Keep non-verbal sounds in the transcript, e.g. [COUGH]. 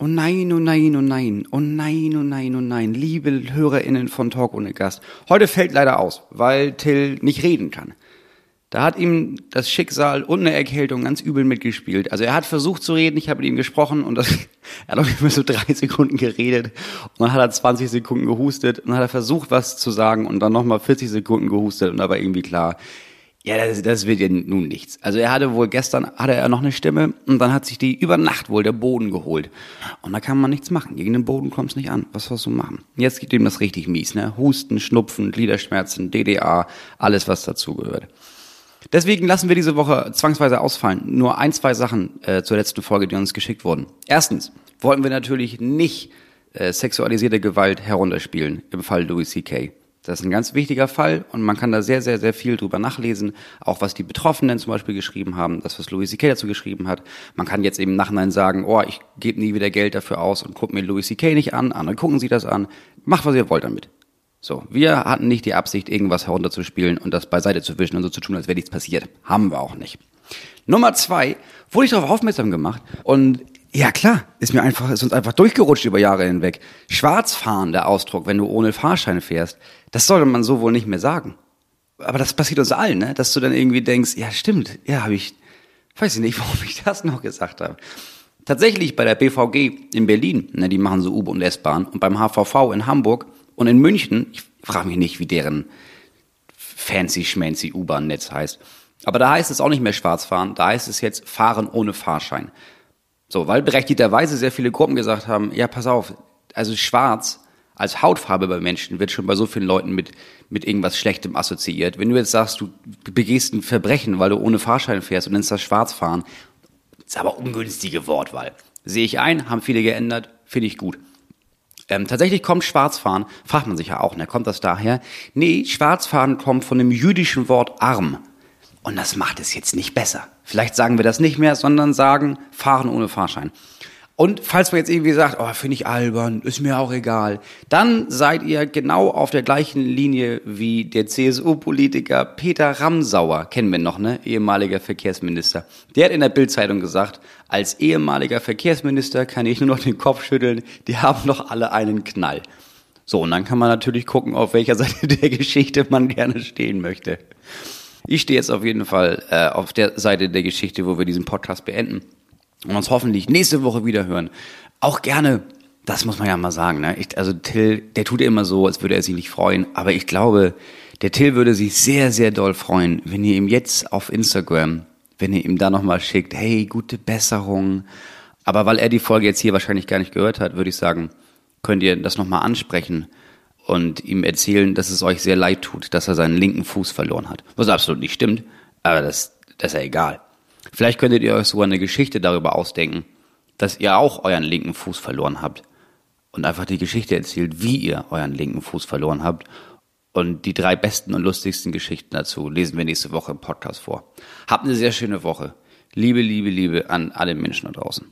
Oh nein, oh nein, oh nein, oh nein, oh nein, oh nein, liebe HörerInnen von Talk ohne Gast. Heute fällt leider aus, weil Till nicht reden kann. Da hat ihm das Schicksal und eine Erkältung ganz übel mitgespielt. Also er hat versucht zu reden, ich habe mit ihm gesprochen und das, [LAUGHS] er hat immer so drei [LAUGHS] Sekunden geredet und dann hat er 20 Sekunden gehustet und dann hat er versucht, was zu sagen und dann nochmal 40 Sekunden gehustet und da war irgendwie klar, ja, das, das wird ja nun nichts. Also er hatte wohl gestern, hatte er noch eine Stimme und dann hat sich die über Nacht wohl der Boden geholt. Und da kann man nichts machen. Gegen den Boden kommt es nicht an. Was sollst du machen? Jetzt geht ihm das richtig mies, ne? Husten, Schnupfen, Gliederschmerzen, DDA, alles was dazugehört. Deswegen lassen wir diese Woche zwangsweise ausfallen. Nur ein, zwei Sachen äh, zur letzten Folge, die uns geschickt wurden. Erstens wollten wir natürlich nicht äh, sexualisierte Gewalt herunterspielen im Fall Louis C.K. Das ist ein ganz wichtiger Fall und man kann da sehr, sehr, sehr viel drüber nachlesen. Auch was die Betroffenen zum Beispiel geschrieben haben, das, was Louis C.K. dazu geschrieben hat. Man kann jetzt eben im Nachhinein sagen, oh, ich gebe nie wieder Geld dafür aus und gucke mir Louis C.K. nicht an, andere gucken sich das an. Macht, was ihr wollt damit. So, wir hatten nicht die Absicht, irgendwas herunterzuspielen und das beiseite zu wischen und so zu tun, als wäre nichts passiert. Haben wir auch nicht. Nummer zwei, wurde ich darauf aufmerksam gemacht und ja klar, ist mir einfach, ist uns einfach durchgerutscht über Jahre hinweg. Schwarzfahren, der Ausdruck, wenn du ohne Fahrschein fährst, das sollte man so wohl nicht mehr sagen. Aber das passiert uns allen, ne? dass du dann irgendwie denkst, ja stimmt, ja habe ich, weiß ich nicht, [LAUGHS] warum ich das noch gesagt habe. Tatsächlich bei der BVG in Berlin, ne, die machen so U- und S-Bahn, und beim HVV in Hamburg und in München, ich frage mich nicht, wie deren fancy schmancy U-Bahn-Netz heißt. Aber da heißt es auch nicht mehr Schwarzfahren, da heißt es jetzt Fahren ohne Fahrschein. So, weil berechtigterweise sehr viele Gruppen gesagt haben, ja, pass auf, also schwarz als Hautfarbe bei Menschen wird schon bei so vielen Leuten mit, mit irgendwas Schlechtem assoziiert. Wenn du jetzt sagst, du begehst ein Verbrechen, weil du ohne Fahrschein fährst und nennst das Schwarzfahren, ist aber ungünstige Wortwahl. Sehe ich ein, haben viele geändert, finde ich gut. Ähm, tatsächlich kommt Schwarzfahren, fragt man sich ja auch, ne, kommt das daher? Nee, Schwarzfahren kommt von dem jüdischen Wort arm. Und das macht es jetzt nicht besser. Vielleicht sagen wir das nicht mehr, sondern sagen fahren ohne Fahrschein. Und falls man jetzt irgendwie sagt, oh, finde ich albern, ist mir auch egal, dann seid ihr genau auf der gleichen Linie wie der CSU-Politiker Peter Ramsauer, kennen wir noch, ne? Ehemaliger Verkehrsminister. Der hat in der Bildzeitung gesagt, als ehemaliger Verkehrsminister kann ich nur noch den Kopf schütteln, die haben doch alle einen Knall. So, und dann kann man natürlich gucken, auf welcher [LAUGHS] Seite der Geschichte man gerne stehen möchte. Ich stehe jetzt auf jeden Fall äh, auf der Seite der Geschichte, wo wir diesen Podcast beenden und uns hoffentlich nächste Woche wieder hören. Auch gerne, das muss man ja mal sagen, ne? Ich, also Till, der tut immer so, als würde er sich nicht freuen, aber ich glaube, der Till würde sich sehr, sehr doll freuen, wenn ihr ihm jetzt auf Instagram, wenn ihr ihm da nochmal schickt, hey, gute Besserung. Aber weil er die Folge jetzt hier wahrscheinlich gar nicht gehört hat, würde ich sagen, könnt ihr das nochmal ansprechen und ihm erzählen, dass es euch sehr leid tut, dass er seinen linken Fuß verloren hat. Was absolut nicht stimmt, aber das, das ist ja egal. Vielleicht könntet ihr euch sogar eine Geschichte darüber ausdenken, dass ihr auch euren linken Fuß verloren habt und einfach die Geschichte erzählt, wie ihr euren linken Fuß verloren habt. Und die drei besten und lustigsten Geschichten dazu lesen wir nächste Woche im Podcast vor. Habt eine sehr schöne Woche. Liebe, Liebe, Liebe an alle Menschen da draußen.